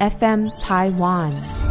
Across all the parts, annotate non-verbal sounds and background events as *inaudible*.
FM Taiwan。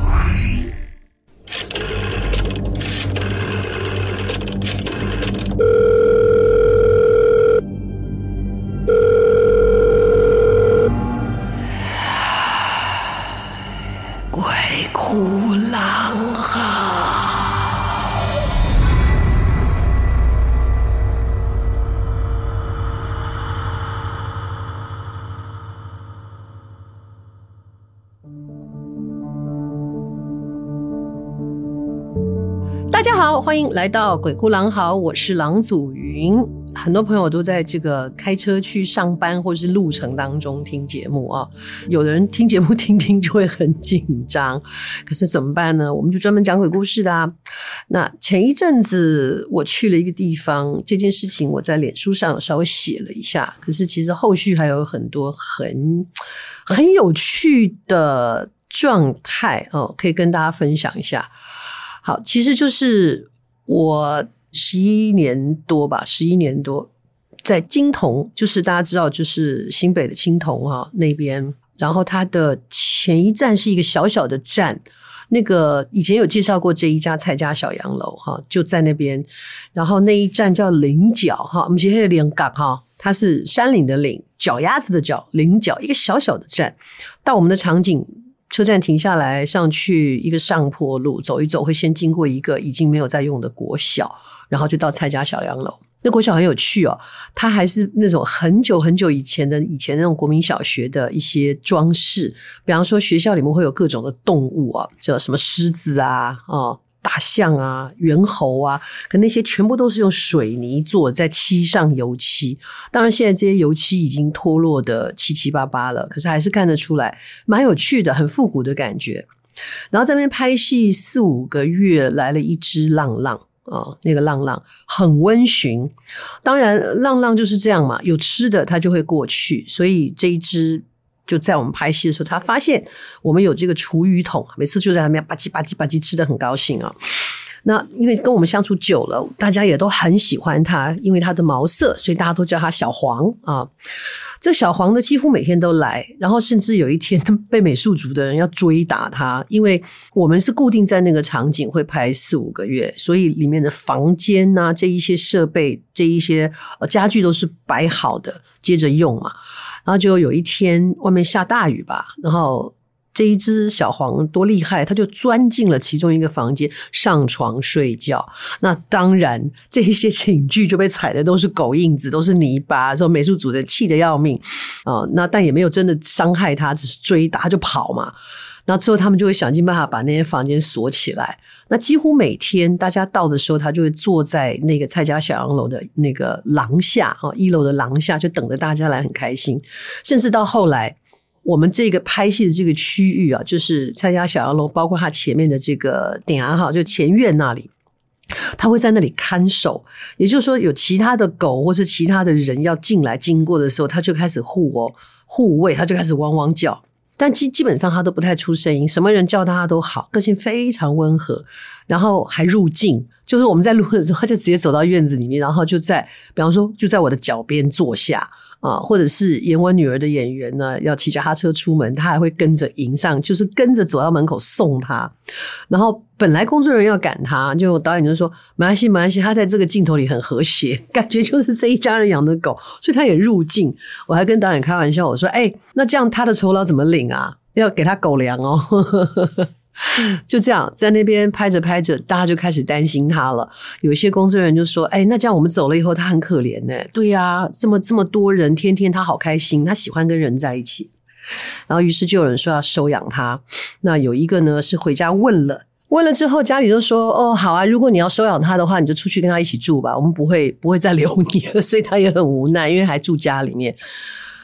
欢迎来到鬼哭狼嚎，我是郎祖云。很多朋友都在这个开车去上班或是路程当中听节目啊，有的人听节目听听就会很紧张，可是怎么办呢？我们就专门讲鬼故事的啊。那前一阵子我去了一个地方，这件事情我在脸书上稍微写了一下，可是其实后续还有很多很很有趣的状态哦，可以跟大家分享一下。好，其实就是我。十一年多吧，十一年多，在金桐，就是大家知道，就是新北的菁桐啊那边。然后它的前一站是一个小小的站，那个以前有介绍过这一家蔡家小洋楼哈，就在那边。然后那一站叫菱角哈，我们今天的菱港哈，它是山岭的岭，脚丫子的脚，菱角一个小小的站。到我们的场景。车站停下来，上去一个上坡路，走一走，会先经过一个已经没有在用的国小，然后就到蔡家小洋楼。那国小很有趣哦，它还是那种很久很久以前的以前那种国民小学的一些装饰，比方说学校里面会有各种的动物啊，叫什么狮子啊，哦。大象啊，猿猴啊，可那些全部都是用水泥做，在漆上油漆。当然，现在这些油漆已经脱落的七七八八了，可是还是看得出来，蛮有趣的，很复古的感觉。然后在那边拍戏四五个月，来了一只浪浪啊、那个浪浪很温驯。当然，浪浪就是这样嘛，有吃的它就会过去，所以这一只。就在我们拍戏的时候，他发现我们有这个厨余桶，每次就在那边吧唧吧唧吧唧吃得很高兴啊。那因为跟我们相处久了，大家也都很喜欢他，因为他的毛色，所以大家都叫他小黄啊。这小黄呢，几乎每天都来，然后甚至有一天被美术组的人要追打他，因为我们是固定在那个场景会拍四五个月，所以里面的房间啊，这一些设备、这一些家具都是摆好的，接着用嘛。然后就有一天外面下大雨吧，然后这一只小黄多厉害，它就钻进了其中一个房间上床睡觉。那当然，这一些寝具就被踩的都是狗印子，都是泥巴。说美术组的气得要命啊，那但也没有真的伤害它，只是追打它就跑嘛。那之后他们就会想尽办法把那些房间锁起来。那几乎每天大家到的时候，他就会坐在那个蔡家小洋楼的那个廊下啊，一楼的廊下，就等着大家来，很开心。甚至到后来，我们这个拍戏的这个区域啊，就是蔡家小洋楼，包括它前面的这个顶哈，就前院那里，他会在那里看守。也就是说，有其他的狗或是其他的人要进来经过的时候，他就开始护哦护卫，他就开始汪汪叫。但基基本上他都不太出声音，什么人叫他都好，个性非常温和，然后还入镜，就是我们在录的时候，他就直接走到院子里面，然后就在，比方说就在我的脚边坐下。啊，或者是演我女儿的演员呢，要骑脚踏车出门，他还会跟着迎上，就是跟着走到门口送他。然后本来工作人员要赶他，就导演就说没关系，没关系，他在这个镜头里很和谐，*laughs* 感觉就是这一家人养的狗，所以他也入镜。我还跟导演开玩笑，我说：“哎，那这样他的酬劳怎么领啊？要给他狗粮哦。” *laughs* 就这样，在那边拍着拍着，大家就开始担心他了。有一些工作人员就说：“哎，那这样我们走了以后，他很可怜呢。”对呀，这么这么多人，天天他好开心，他喜欢跟人在一起。然后，于是就有人说要收养他。那有一个呢，是回家问了，问了之后，家里就说：“哦，好啊，如果你要收养他的话，你就出去跟他一起住吧，我们不会不会再留你了。”所以他也很无奈，因为还住家里面。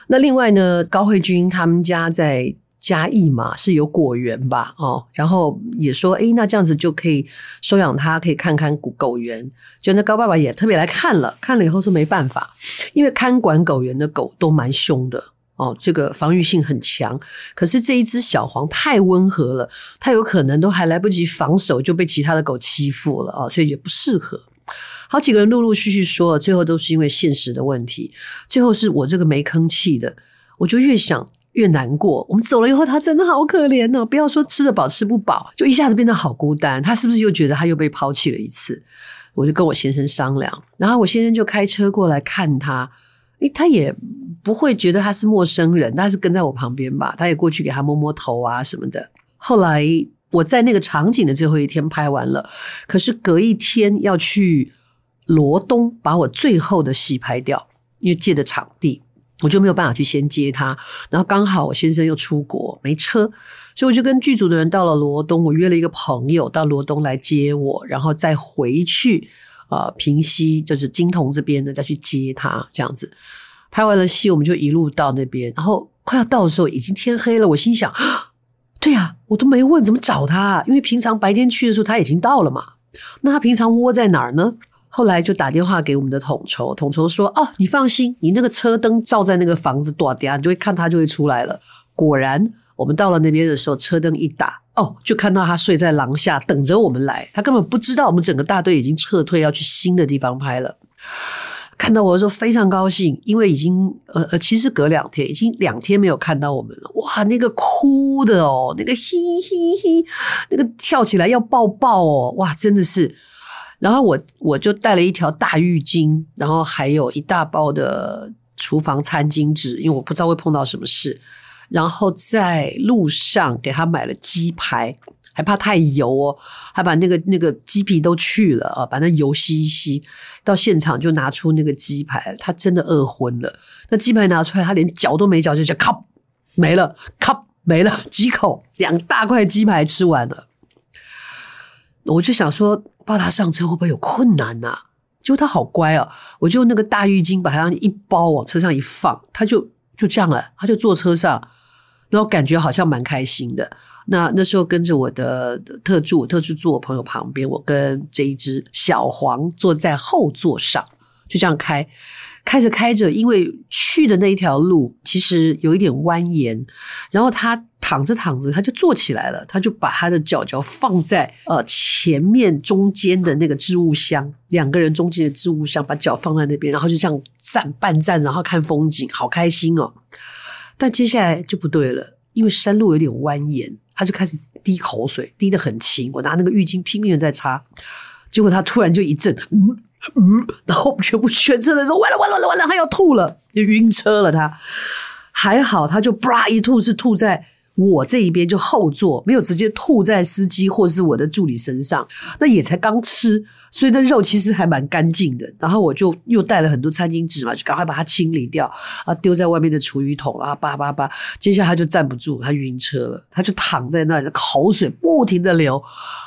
那另外呢，高慧君他们家在。嘉义嘛，是有果园吧？哦，然后也说，诶，那这样子就可以收养它，可以看看狗狗园。就那高爸爸也特别来看了，看了以后说没办法，因为看管狗园的狗都蛮凶的哦，这个防御性很强。可是这一只小黄太温和了，它有可能都还来不及防守就被其他的狗欺负了，哦，所以也不适合。好几个人陆陆续续说了，最后都是因为现实的问题。最后是我这个没吭气的，我就越想。越难过。我们走了以后，他真的好可怜哦！不要说吃得饱吃不饱，就一下子变得好孤单。他是不是又觉得他又被抛弃了一次？我就跟我先生商量，然后我先生就开车过来看他。诶，他也不会觉得他是陌生人，他是跟在我旁边吧？他也过去给他摸摸头啊什么的。后来我在那个场景的最后一天拍完了，可是隔一天要去罗东把我最后的戏拍掉，因为借的场地，我就没有办法去先接他。然后刚好我先生又出国没车，所以我就跟剧组的人到了罗东，我约了一个朋友到罗东来接我，然后再回去。呃，平溪就是金铜这边的，再去接他这样子。拍完了戏，我们就一路到那边，然后快要到的时候，已经天黑了。我心想，*gasps* 对呀，我都没问怎么找他，因为平常白天去的时候他已经到了嘛。那他平常窝在哪儿呢？后来就打电话给我们的统筹，统筹说：“哦，你放心，你那个车灯照在那个房子多点，你就会看他就会出来了。”果然，我们到了那边的时候，车灯一打。哦，就看到他睡在廊下等着我们来，他根本不知道我们整个大队已经撤退要去新的地方拍了。看到我的时候非常高兴，因为已经呃呃，其实隔两天已经两天没有看到我们了。哇，那个哭的哦，那个嘿嘿嘿，那个跳起来要抱抱哦，哇，真的是。然后我我就带了一条大浴巾，然后还有一大包的厨房餐巾纸，因为我不知道会碰到什么事。然后在路上给他买了鸡排，还怕太油哦，还把那个那个鸡皮都去了啊，把那油吸一吸。到现场就拿出那个鸡排，他真的饿昏了。那鸡排拿出来，他连嚼都没嚼，就叫咔没了，咔没了，几口两大块鸡排吃完了。我就想说，抱他上车会不会有困难啊？结果他好乖哦，我就那个大浴巾把他一包往车上一放，他就就这样了，他就坐车上。然后感觉好像蛮开心的。那那时候跟着我的特助，特助坐我朋友旁边，我跟这一只小黄坐在后座上，就这样开，开着开着，因为去的那一条路其实有一点蜿蜒，然后他躺着躺着，他就坐起来了，他就把他的脚脚放在呃前面中间的那个置物箱，两个人中间的置物箱，把脚放在那边，然后就这样站半站，然后看风景，好开心哦。但接下来就不对了，因为山路有点蜿蜒，他就开始滴口水，滴得很勤。我拿那个浴巾拼命的在擦，结果他突然就一阵，嗯嗯，然后全部全车的时候，完了完了完了，他要吐了，就晕车了他。他还好，他就叭一吐是吐在。我这一边就后座，没有直接吐在司机或是我的助理身上，那也才刚吃，所以那肉其实还蛮干净的。然后我就又带了很多餐巾纸嘛，就赶快把它清理掉啊，丢在外面的厨余桶啊，叭叭叭。接下来他就站不住，他晕车了，他就躺在那里，口水不停的流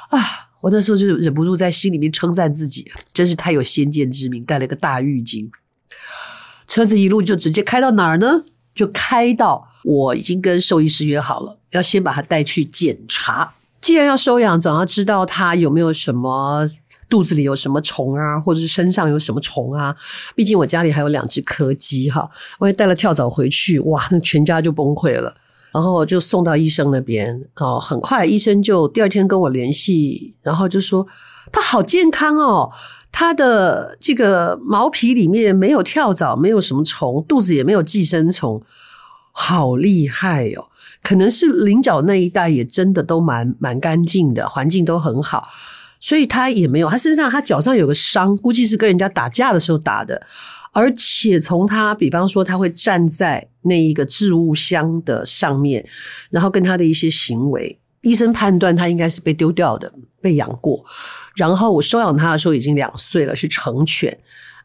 啊！我那时候就忍不住在心里面称赞自己，真是太有先见之明，带了个大浴巾。车子一路就直接开到哪儿呢？就开到我已经跟兽医师约好了，要先把他带去检查。既然要收养，总要知道他有没有什么肚子里有什么虫啊，或者是身上有什么虫啊。毕竟我家里还有两只柯基哈，万一带了跳蚤回去，哇，那全家就崩溃了。然后就送到医生那边哦，很快医生就第二天跟我联系，然后就说他好健康哦。他的这个毛皮里面没有跳蚤，没有什么虫，肚子也没有寄生虫，好厉害哦！可能是棱角那一带也真的都蛮蛮干净的，环境都很好，所以他也没有。他身上他脚上有个伤，估计是跟人家打架的时候打的。而且从他，比方说他会站在那一个置物箱的上面，然后跟他的一些行为，医生判断他应该是被丢掉的，被养过。然后我收养他的时候已经两岁了，是成犬。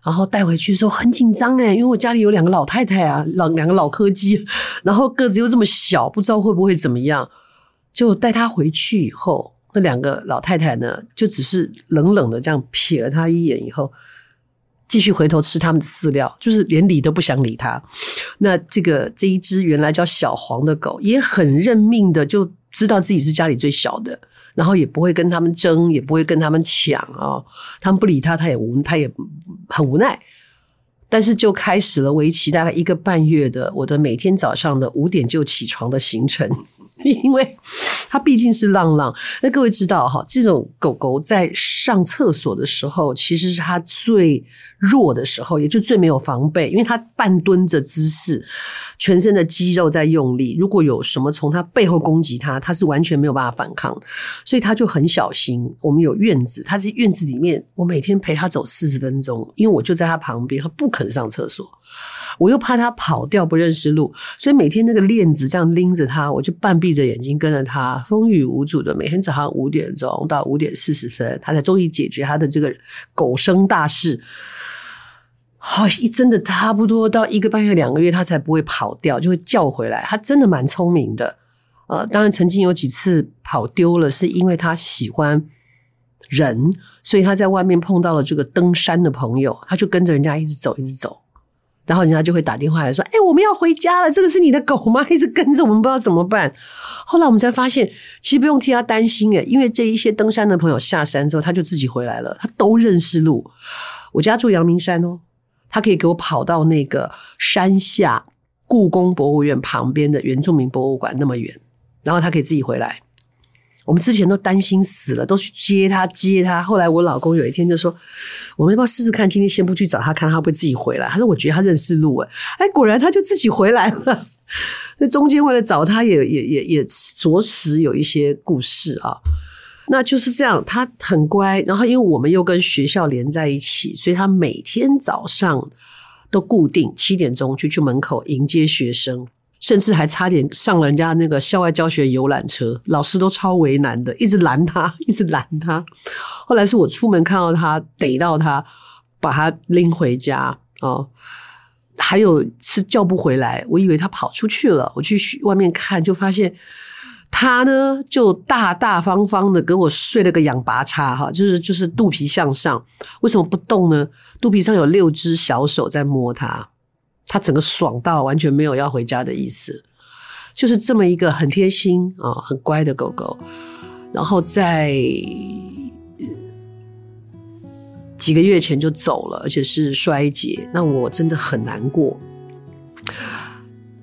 然后带回去的时候很紧张诶，因为我家里有两个老太太啊，老两个老柯基，然后个子又这么小，不知道会不会怎么样。就带他回去以后，那两个老太太呢，就只是冷冷的这样瞥了他一眼以后，继续回头吃他们的饲料，就是连理都不想理他。那这个这一只原来叫小黄的狗，也很认命的，就知道自己是家里最小的。然后也不会跟他们争，也不会跟他们抢啊、哦！他们不理他，他也无，他也很无奈。但是就开始了为期大概一个半月的我的每天早上的五点就起床的行程，*laughs* 因为它毕竟是浪浪。那各位知道哈，这种狗狗在上厕所的时候，其实是它最弱的时候，也就最没有防备，因为它半蹲着姿势。全身的肌肉在用力。如果有什么从他背后攻击他，他是完全没有办法反抗，所以他就很小心。我们有院子，他在院子里面，我每天陪他走四十分钟，因为我就在他旁边，他不肯上厕所。我又怕他跑掉不认识路，所以每天那个链子这样拎着他，我就半闭着眼睛跟着他，风雨无阻的。每天早上五点钟到五点四十分，他才终于解决他的这个狗生大事。好，一真的差不多到一个半月、两个月，他才不会跑掉，就会叫回来。他真的蛮聪明的。呃，当然曾经有几次跑丢了，是因为他喜欢人，所以他在外面碰到了这个登山的朋友，他就跟着人家一直走，一直走。然后人家就会打电话来说：“哎，我们要回家了，这个是你的狗吗？一直跟着我们，不知道怎么办。”后来我们才发现，其实不用替他担心诶，因为这一些登山的朋友下山之后，他就自己回来了，他都认识路。我家住阳明山哦，他可以给我跑到那个山下故宫博物院旁边的原住民博物馆那么远，然后他可以自己回来。我们之前都担心死了，都去接他接他。后来我老公有一天就说：“我们要不要试试看？今天先不去找他，看他会不会自己回来。”他说：“我觉得他认识路。”哎，果然他就自己回来了。那中间为了找他也，也也也也着实有一些故事啊。那就是这样，他很乖。然后因为我们又跟学校连在一起，所以他每天早上都固定七点钟就去门口迎接学生。甚至还差点上了人家那个校外教学游览车，老师都超为难的，一直拦他，*laughs* 一直拦他。后来是我出门看到他，逮到他，把他拎回家哦。还有是叫不回来，我以为他跑出去了，我去外面看，就发现他呢就大大方方的给我睡了个仰八叉哈，就是就是肚皮向上，为什么不动呢？肚皮上有六只小手在摸他。他整个爽到完全没有要回家的意思，就是这么一个很贴心啊、很乖的狗狗。然后在几个月前就走了，而且是衰竭，那我真的很难过。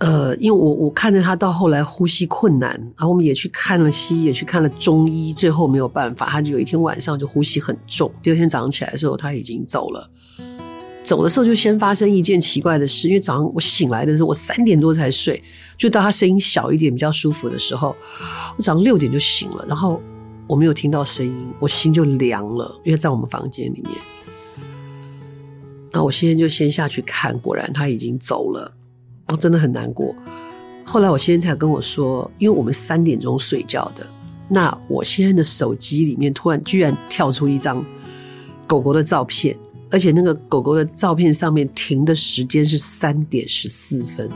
呃，因为我我看着他到后来呼吸困难，然后我们也去看了西医，也去看了中医，最后没有办法，他就有一天晚上就呼吸很重，第二天早上起来的时候他已经走了。走的时候就先发生一件奇怪的事，因为早上我醒来的时候，我三点多才睡，就到他声音小一点比较舒服的时候，我早上六点就醒了，然后我没有听到声音，我心就凉了，因为在我们房间里面。那我先生就先下去看，果然他已经走了，我真的很难过。后来我先生才跟我说，因为我们三点钟睡觉的，那我先生的手机里面突然居然跳出一张狗狗的照片。而且那个狗狗的照片上面停的时间是三点十四分，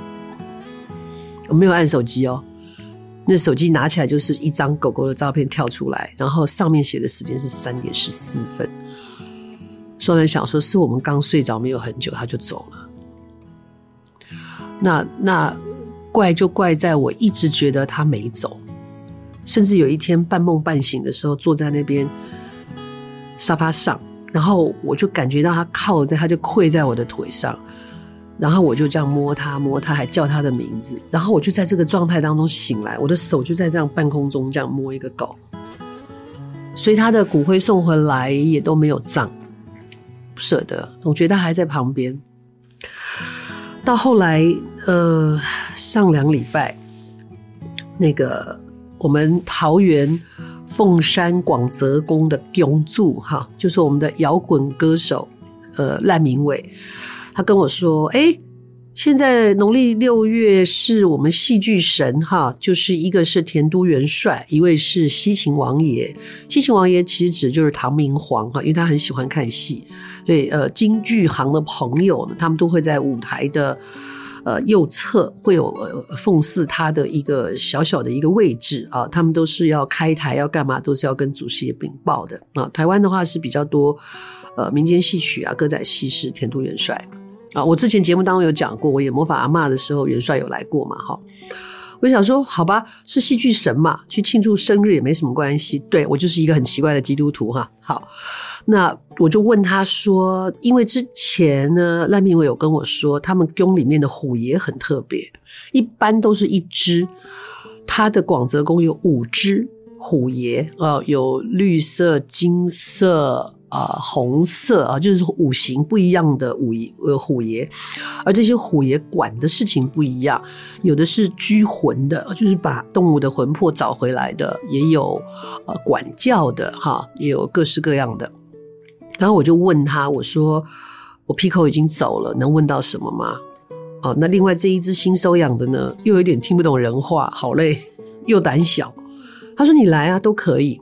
我没有按手机哦，那手机拿起来就是一张狗狗的照片跳出来，然后上面写的时间是三点十四分。所以想说是我们刚睡着没有很久他就走了，那那怪就怪在我一直觉得他没走，甚至有一天半梦半醒的时候坐在那边沙发上。然后我就感觉到他靠在，他就跪在我的腿上，然后我就这样摸他，摸他，还叫他的名字。然后我就在这个状态当中醒来，我的手就在这样半空中这样摸一个狗。所以他的骨灰送回来也都没有葬，不舍得，总觉得他还在旁边。到后来，呃，上两礼拜，那个我们桃园。凤山广泽宫的永柱哈，就是我们的摇滚歌手，呃，赖明伟，他跟我说，哎，现在农历六月是我们戏剧神哈，就是一个是田都元帅，一位是西秦王爷。西秦王爷其实指就是唐明皇哈，因为他很喜欢看戏，所以呃，京剧行的朋友呢，他们都会在舞台的。呃，右侧会有呃奉祀他的一个小小的一个位置啊，他们都是要开台要干嘛，都是要跟祖师爷禀报的啊。台湾的话是比较多，呃，民间戏曲啊，歌仔戏是田都元帅啊。我之前节目当中有讲过，我演魔法阿嬷的时候，元帅有来过嘛，哈。我想说，好吧，是戏剧神嘛，去庆祝生日也没什么关系。对，我就是一个很奇怪的基督徒哈。好。那我就问他说，因为之前呢，赖明伟有跟我说，他们宫里面的虎爷很特别，一般都是一只，他的广泽宫有五只虎爷，哦，有绿色、金色、呃、红色啊，就是五行不一样的五呃虎爷，而这些虎爷管的事情不一样，有的是拘魂的，就是把动物的魂魄找回来的，也有呃管教的哈，也有各式各样的。然后我就问他，我说我 Pico 已经走了，能问到什么吗？哦，那另外这一只新收养的呢，又有点听不懂人话，好累，又胆小。他说你来啊，都可以。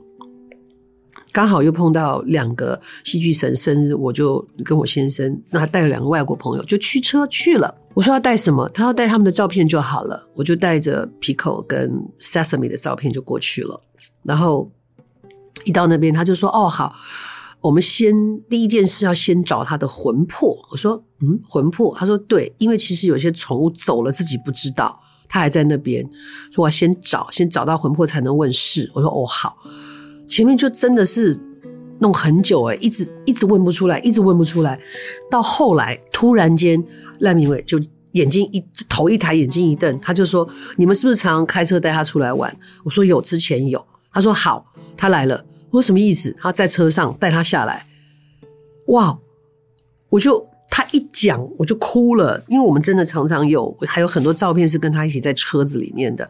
刚好又碰到两个戏剧神生日，我就跟我先生，那他带了两个外国朋友，就驱车去了。我说要带什么？他要带他们的照片就好了。我就带着 Pico 跟 Sesame 的照片就过去了。然后一到那边，他就说：“哦，好，我们先第一件事要先找他的魂魄。”我说：“嗯，魂魄？”他说：“对，因为其实有些宠物走了自己不知道，他还在那边，说我要先找，先找到魂魄才能问事。”我说：“哦，好。”前面就真的是弄很久诶，一直一直问不出来，一直问不出来。到后来突然间，赖明伟就眼睛一头一抬，眼睛一瞪，他就说：“你们是不是常常开车带他出来玩？”我说：“有，之前有。”他说：“好，他来了。”我说：“什么意思？”他在车上带他下来。哇！我就他一讲我就哭了，因为我们真的常常有，还有很多照片是跟他一起在车子里面的。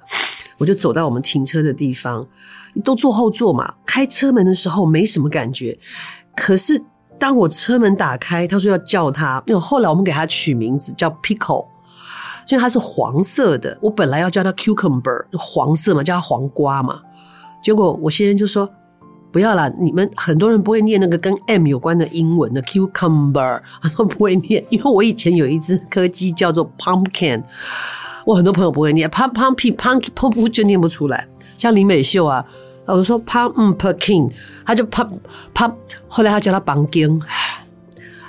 我就走到我们停车的地方，都坐后座嘛。开车门的时候没什么感觉，可是当我车门打开，他说要叫他，因为后来我们给他取名字叫 Pico，因为它是黄色的。我本来要叫他 Cucumber，黄色嘛，叫他黄瓜嘛。结果我先生就说不要啦，你们很多人不会念那个跟 M 有关的英文的 Cucumber，*laughs* 他说不会念，因为我以前有一只柯基叫做 Pumpkin。我很多朋友不会念，pump pump pump pump 就念不出来。像林美秀啊，我说 pumpkin，他就 pump pump，后来他叫他 pumpkin。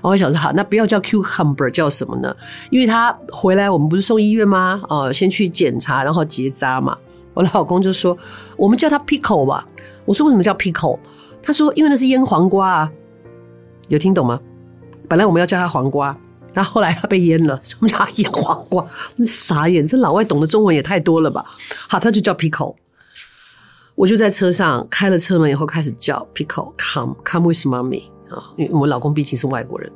我想说好，那不要叫 cucumber，叫什么呢？因为他回来，我们不是送医院吗？哦，先去检查，然后结扎嘛。我老公就说，我们叫他 pickle 吧。我说为什么叫 pickle？他说因为那是腌黄瓜啊。有听懂吗？本来我们要叫他黄瓜。然后后来他被淹了，什么叫他腌黄瓜？傻眼，这老外懂的中文也太多了吧？好，他就叫 Pico。我就在车上开了车门以后开始叫 Pico，come come with mommy 啊，因为我老公毕竟是外国人。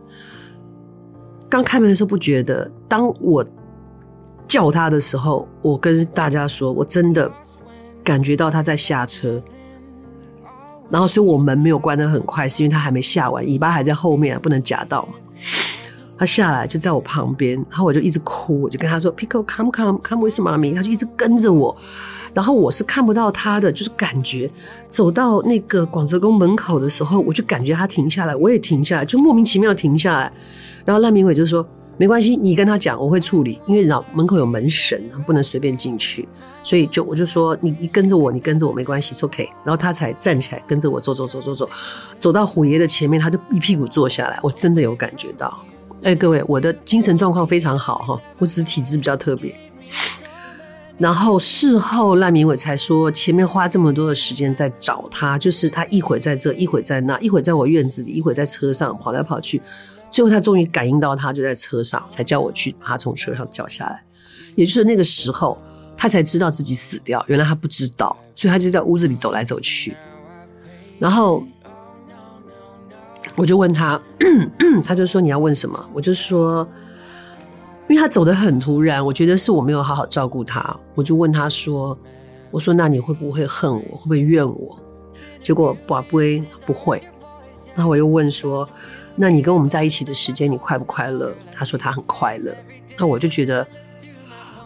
刚开门的时候不觉得，当我叫他的时候，我跟大家说，我真的感觉到他在下车。然后，所以我门没有关得很快，是因为他还没下完，尾巴还在后面，不能夹到嘛。他下来就在我旁边，然后我就一直哭，我就跟他说：“Pico, come, come, come with mommy。”他就一直跟着我，然后我是看不到他的，就是感觉走到那个广泽宫门口的时候，我就感觉他停下来，我也停下来，就莫名其妙停下来。然后赖明伟就说：“没关系，你跟他讲，我会处理，因为然后门口有门神，不能随便进去，所以就我就说你你跟着我，你跟着我没关系 OK。”然后他才站起来跟着我走走走走走，走到虎爷的前面，他就一屁股坐下来，我真的有感觉到。哎、各位，我的精神状况非常好哈，我只是体质比较特别。然后事后赖明伟才说，前面花这么多的时间在找他，就是他一会在这，一会在那，一会在我院子里，一会在车上跑来跑去。最后他终于感应到他就在车上，才叫我去把他从车上叫下来。也就是那个时候，他才知道自己死掉，原来他不知道，所以他就在屋子里走来走去。然后。我就问他，*clears throat* 他就说你要问什么？我就说，因为他走得很突然，我觉得是我没有好好照顾他。我就问他说：“我说那你会不会恨我？会不会怨我？”结果宝贝不会。然后我又问说：“那你跟我们在一起的时间，你快不快乐？”他说他很快乐。那我就觉得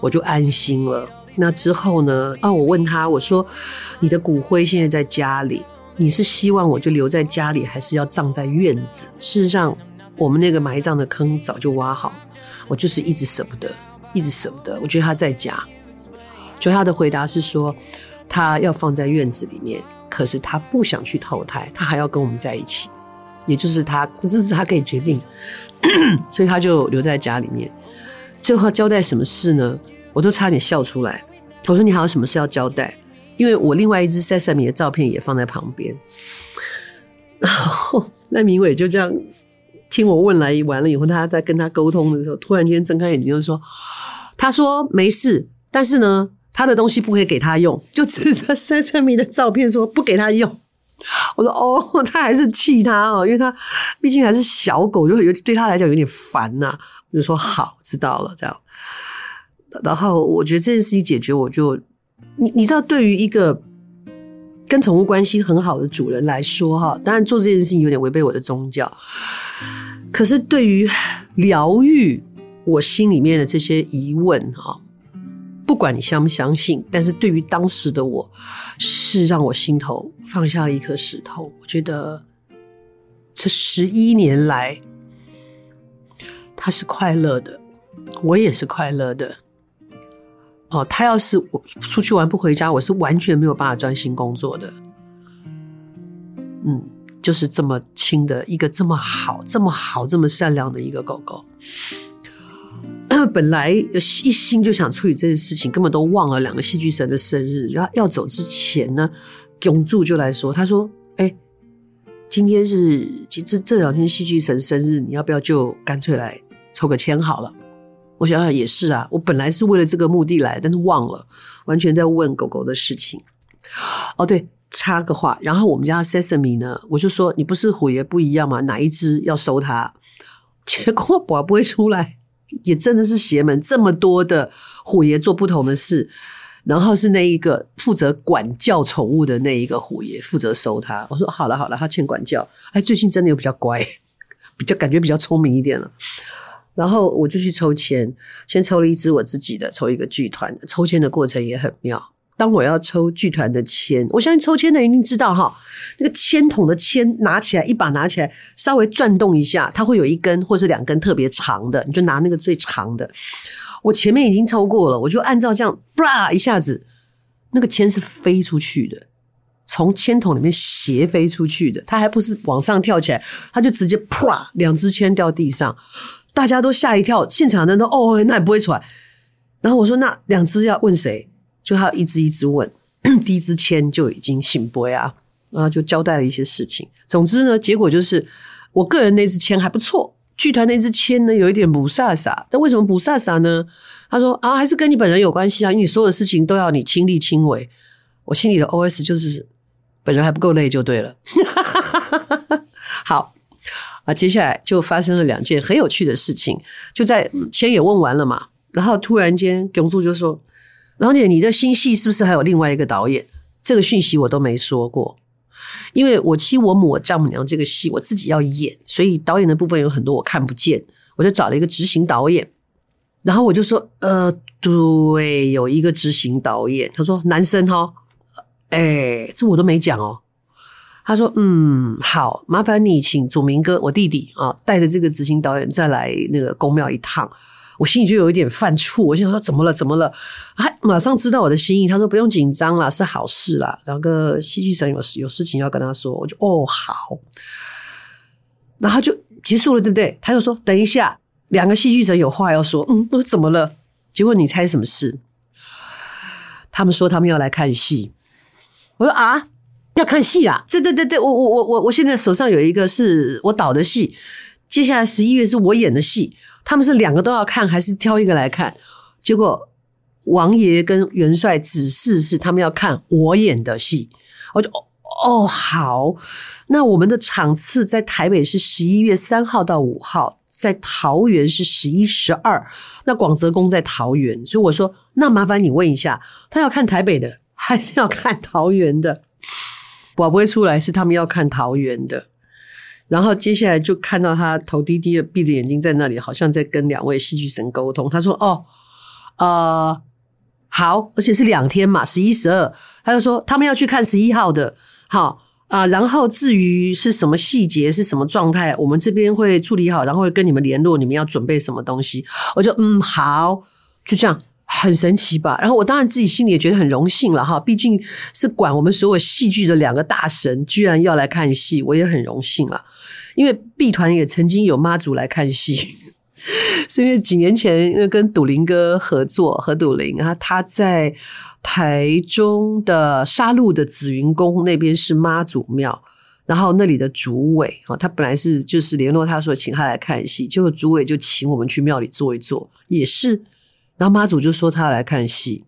我就安心了。那之后呢？啊，我问他，我说你的骨灰现在在家里。你是希望我就留在家里，还是要葬在院子？事实上，我们那个埋葬的坑早就挖好，我就是一直舍不得，一直舍不得。我觉得他在家，就他的回答是说，他要放在院子里面，可是他不想去投胎，他还要跟我们在一起，也就是他，这是他可以决定，*coughs* 所以他就留在家里面。最后交代什么事呢？我都差点笑出来。我说你还有什么事要交代？因为我另外一只 Sesame 的照片也放在旁边，*laughs* 然后赖明伟就这样听我问来完了以后，他在跟他沟通的时候，突然间睁开眼睛就说：“他说没事，但是呢，他的东西不可以给他用，就指着 Sesame 的照片说不给他用。”我说哦，他还是气他哦，因为他毕竟还是小狗，就有对他来讲有点烦呐、我就说好，知道了，这样。然后我觉得这件事情解决，我就你你知道，对于一个跟宠物关系很好的主人来说，哈，当然做这件事情有点违背我的宗教。可是对于疗愈我心里面的这些疑问，哈。不管你相不相信，但是对于当时的我，是让我心头放下了一颗石头。我觉得这十一年来，他是快乐的，我也是快乐的。哦，他要是我出去玩不回家，我是完全没有办法专心工作的。嗯，就是这么亲的一个这么好、这么好、这么善良的一个狗狗。*coughs* 本来一心就想处理这件事情，根本都忘了两个戏剧神的生日。然后要走之前呢，永柱就来说：“他说，哎、今天是这这两天戏剧神生日，你要不要就干脆来抽个签好了？”我想想也是啊，我本来是为了这个目的来，但是忘了，完全在问狗狗的事情。哦，对，插个话，然后我们家 Sesame 呢，我就说：“你不是虎爷不一样吗？哪一只要收它？” *laughs* 结果宝不会出来。也真的是邪门，这么多的虎爷做不同的事，然后是那一个负责管教宠物的那一个虎爷负责收他。我说好了好了，他欠管教。哎，最近真的有比较乖，*laughs* 比较感觉比较聪明一点了。然后我就去抽签，先抽了一支我自己的，抽一个剧团。抽签的过程也很妙。当我要抽剧团的签，我相信抽签的人一定知道哈，那个签筒的签拿起来一把拿起来，稍微转动一下，它会有一根或是两根特别长的，你就拿那个最长的。我前面已经抽过了，我就按照这样，啪一下子，那个签是飞出去的，从签筒里面斜飞出去的，它还不是往上跳起来，它就直接啪，两支签掉地上，大家都吓一跳，现场的人都哦，那也不会出来。然后我说，那两支要问谁？就他一只一只问，*clears throat* 第一支签就已经醒杯啊，然后就交代了一些事情。总之呢，结果就是我个人那支签还不错，剧团那支签呢有一点不飒飒。但为什么不飒飒呢？他说啊，还是跟你本人有关系啊，因为你所有的事情都要你亲力亲为。我心里的 OS 就是本人还不够累就对了。*laughs* 好啊，接下来就发生了两件很有趣的事情，就在签也问完了嘛，然后突然间永柱就说。然后姐，你的新戏是不是还有另外一个导演？这个讯息我都没说过，因为我妻我母我丈母娘这个戏我自己要演，所以导演的部分有很多我看不见，我就找了一个执行导演。然后我就说，呃，对，有一个执行导演，他说男生哈，哎，这我都没讲哦。他说，嗯，好，麻烦你请祖明哥，我弟弟啊，带着这个执行导演再来那个宫庙一趟。我心里就有一点犯怵，我想说怎么了？怎么了？他马上知道我的心意，他说不用紧张啦，是好事啦。两个戏剧神有事有事情要跟他说，我就哦好，然后就结束了，对不对？他又说等一下，两个戏剧神有话要说。嗯，我说怎么了？结果你猜什么事？他们说他们要来看戏。我说啊，要看戏啊？对对对对，我我我我我现在手上有一个是我导的戏，接下来十一月是我演的戏。他们是两个都要看，还是挑一个来看？结果王爷跟元帅指示是他们要看我演的戏，我就哦哦好，那我们的场次在台北是十一月三号到五号，在桃园是十一、十二。那广泽宫在桃园，所以我说那麻烦你问一下，他要看台北的还是要看桃园的？我不会出来，是他们要看桃园的。然后接下来就看到他头低低的闭着眼睛在那里，好像在跟两位戏剧神沟通。他说：“哦，呃，好，而且是两天嘛，十一、十二。”他就说他们要去看十一号的，好啊、然后至于是什么细节、是什么状态，我们这边会处理好，然后会跟你们联络，你们要准备什么东西。我就嗯，好，就这样。很神奇吧？然后我当然自己心里也觉得很荣幸了哈，毕竟是管我们所有戏剧的两个大神，居然要来看戏，我也很荣幸了。因为 B 团也曾经有妈祖来看戏，是因为几年前因为跟笃林哥合作，何笃林啊，他在台中的沙鹿的紫云宫那边是妈祖庙，然后那里的主委啊，他本来是就是联络他说请他来看戏，结果主委就请我们去庙里坐一坐，也是。然后妈祖就说他要来看戏，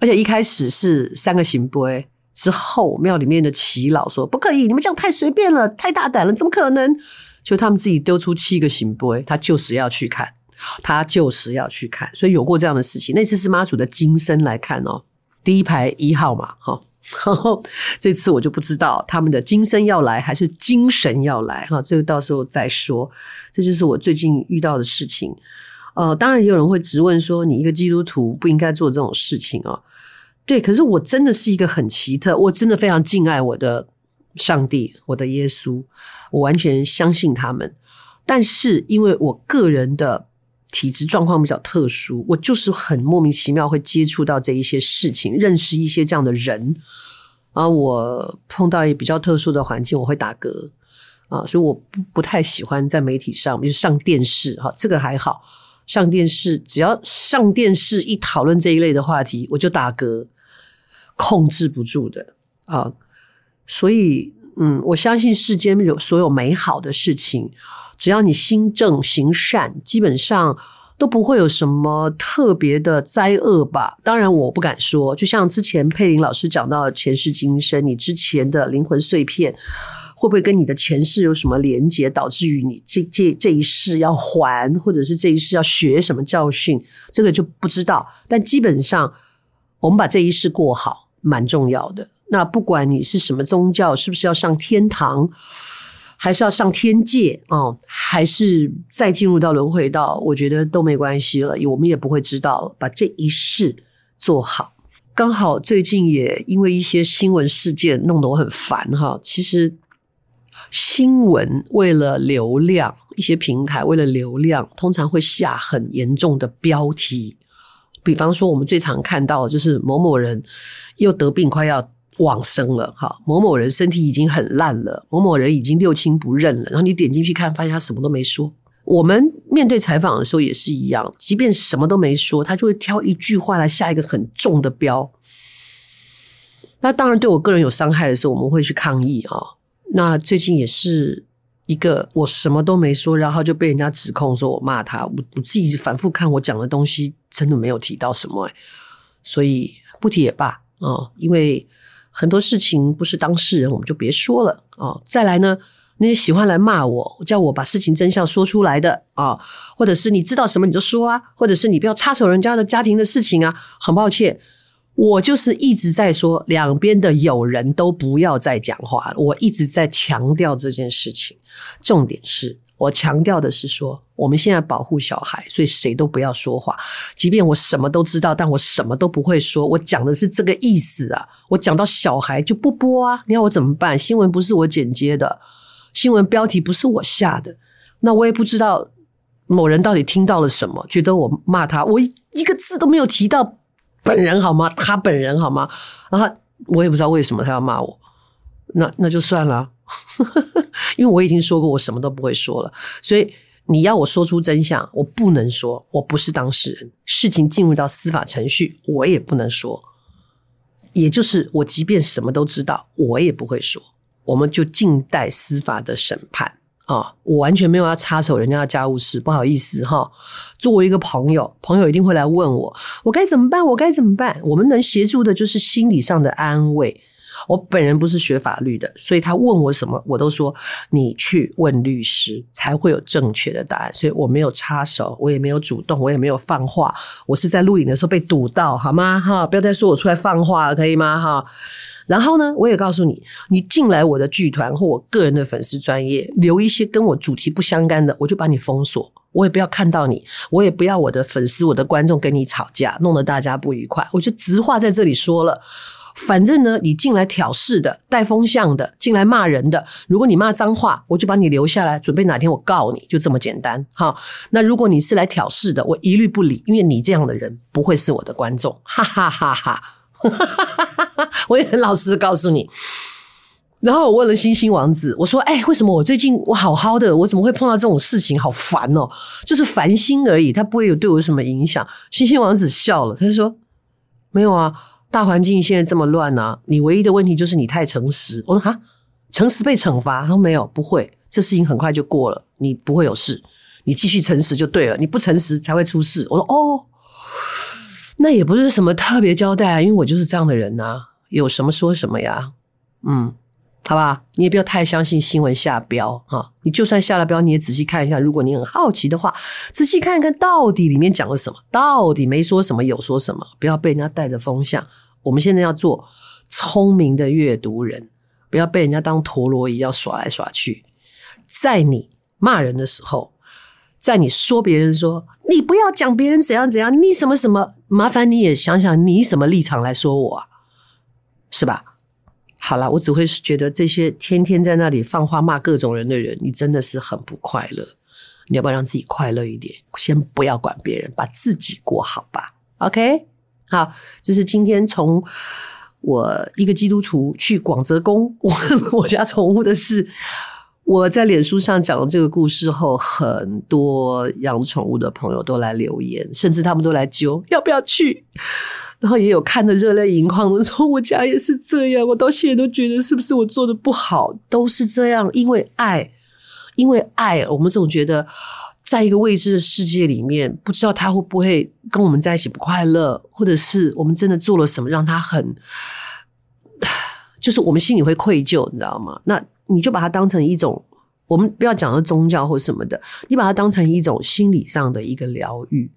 而且一开始是三个行杯，之后，庙里面的耆老说：“不可以，你们这样太随便了，太大胆了，怎么可能？”就他们自己丢出七个圣杯，他就是要去看，他就是要去看，所以有过这样的事情。那次是妈祖的金身来看哦，第一排一号嘛，哈。*laughs* 然后这次我就不知道他们的金身要来还是精神要来哈，这个到时候再说。这就是我最近遇到的事情。呃，当然也有人会质问说，你一个基督徒不应该做这种事情哦。对，可是我真的是一个很奇特，我真的非常敬爱我的上帝，我的耶稣，我完全相信他们。但是因为我个人的体质状况比较特殊，我就是很莫名其妙会接触到这一些事情，认识一些这样的人。啊，我碰到一比较特殊的环境，我会打嗝啊，所以我不不太喜欢在媒体上，就是上电视哈，这个还好。上电视，只要上电视一讨论这一类的话题，我就打嗝，控制不住的啊。所以，嗯，我相信世间有所有美好的事情，只要你心正行善，基本上都不会有什么特别的灾厄吧。当然，我不敢说，就像之前佩林老师讲到前世今生，你之前的灵魂碎片。会不会跟你的前世有什么连结，导致于你这这这一世要还，或者是这一世要学什么教训？这个就不知道。但基本上，我们把这一世过好，蛮重要的。那不管你是什么宗教，是不是要上天堂，还是要上天界哦，还是再进入到轮回道，我觉得都没关系了。我们也不会知道，把这一世做好。刚好最近也因为一些新闻事件弄得我很烦哈。其实。新闻为了流量，一些平台为了流量，通常会下很严重的标题。比方说，我们最常看到的就是某某人又得病，快要往生了。哈，某某人身体已经很烂了，某某人已经六亲不认了。然后你点进去看，发现他什么都没说。我们面对采访的时候也是一样，即便什么都没说，他就会挑一句话来下一个很重的标。那当然，对我个人有伤害的时候，我们会去抗议啊。那最近也是一个我什么都没说，然后就被人家指控说我骂他。我我自己反复看我讲的东西，真的没有提到什么欸，所以不提也罢啊，因为很多事情不是当事人，我们就别说了啊，再来呢，那些喜欢来骂我，叫我把事情真相说出来的啊，或者是你知道什么你就说啊，或者是你不要插手人家的家庭的事情啊，很抱歉。我就是一直在说，两边的友人都不要再讲话了。我一直在强调这件事情，重点是我强调的是说，我们现在保护小孩，所以谁都不要说话。即便我什么都知道，但我什么都不会说。我讲的是这个意思啊。我讲到小孩就不播啊，你要我怎么办？新闻不是我剪接的，新闻标题不是我下的，那我也不知道某人到底听到了什么，觉得我骂他，我一个字都没有提到。本人好吗？他本人好吗？然后我也不知道为什么他要骂我，那那就算了，*laughs* 因为我已经说过我什么都不会说了。所以你要我说出真相，我不能说，我不是当事人。事情进入到司法程序，我也不能说。也就是我即便什么都知道，我也不会说。我们就静待司法的审判。啊、我完全没有要插手人家的家务事，不好意思哈。作为一个朋友，朋友一定会来问我，我该怎么办？我该怎么办？我们能协助的就是心理上的安慰。我本人不是学法律的，所以他问我什么，我都说你去问律师才会有正确的答案。所以我没有插手，我也没有主动，我也没有放话。我是在录影的时候被堵到，好吗？哈，不要再说我出来放话了，可以吗？哈。然后呢，我也告诉你，你进来我的剧团或我个人的粉丝专业，留一些跟我主题不相干的，我就把你封锁。我也不要看到你，我也不要我的粉丝、我的观众跟你吵架，弄得大家不愉快。我就直话在这里说了，反正呢，你进来挑事的、带风向的、进来骂人的，如果你骂脏话，我就把你留下来，准备哪天我告你，就这么简单。好，那如果你是来挑事的，我一律不理，因为你这样的人不会是我的观众。哈哈哈哈。*laughs* 我也很老实告诉你，然后我问了星星王子，我说：“哎，为什么我最近我好好的，我怎么会碰到这种事情？好烦哦，就是烦心而已，他不会有对我什么影响。”星星王子笑了，他说：“没有啊，大环境现在这么乱啊，你唯一的问题就是你太诚实。”我说：“哈，诚实被惩罚？”他说：“没有，不会，这事情很快就过了，你不会有事，你继续诚实就对了，你不诚实才会出事。”我说：“哦。”那也不是什么特别交代啊，因为我就是这样的人呐、有什么说什么呀，嗯。好吧，你也不要太相信新闻下标哈。你就算下了标，你也仔细看一下。如果你很好奇的话，仔细看一看到底里面讲了什么，到底没说什么，有说什么。不要被人家带着风向。我们现在要做聪明的阅读人，不要被人家当陀螺一样耍来耍去。在你骂人的时候，在你说别人说你不要讲别人怎样怎样，你什么什么，麻烦你也想想你什么立场来说我，是吧？好了，我只会觉得这些天天在那里放话骂各种人的人，你真的是很不快乐。你要不要让自己快乐一点？先不要管别人，把自己过好吧。OK，好，这是今天从我一个基督徒去广泽宫我 *laughs* 我家宠物的事。我在脸书上讲了这个故事后，很多养宠物的朋友都来留言，甚至他们都来揪要不要去。然后也有看得热泪盈眶的说，我家也是这样，我到现在都觉得是不是我做的不好，都是这样，因为爱，因为爱，我们总觉得在一个未知的世界里面，不知道他会不会跟我们在一起不快乐，或者是我们真的做了什么让他很，*sighs* 就是我们心里会愧疚，你知道吗？那你就把它当成一种。我们不要讲到宗教或什么的，你把它当成一种心理上的一个疗愈。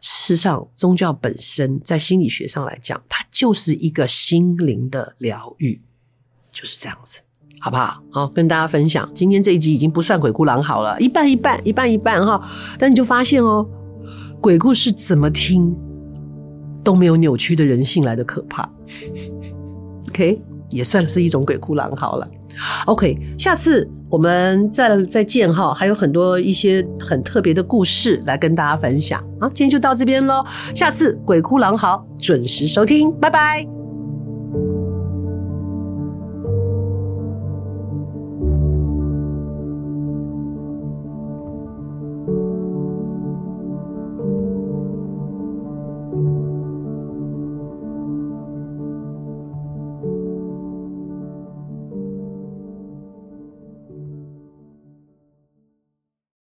事实上，宗教本身在心理学上来讲，它就是一个心灵的疗愈，就是这样子，好不好？好，跟大家分享，今天这一集已经不算鬼哭狼嚎了，一半一半，一半一半哈。但你就发现哦，鬼故事怎么听都没有扭曲的人性来的可怕。OK，也算是一种鬼哭狼嚎了。OK，下次。我们再再见哈，还有很多一些很特别的故事来跟大家分享。啊，今天就到这边喽，下次鬼哭狼嚎准时收听，拜拜。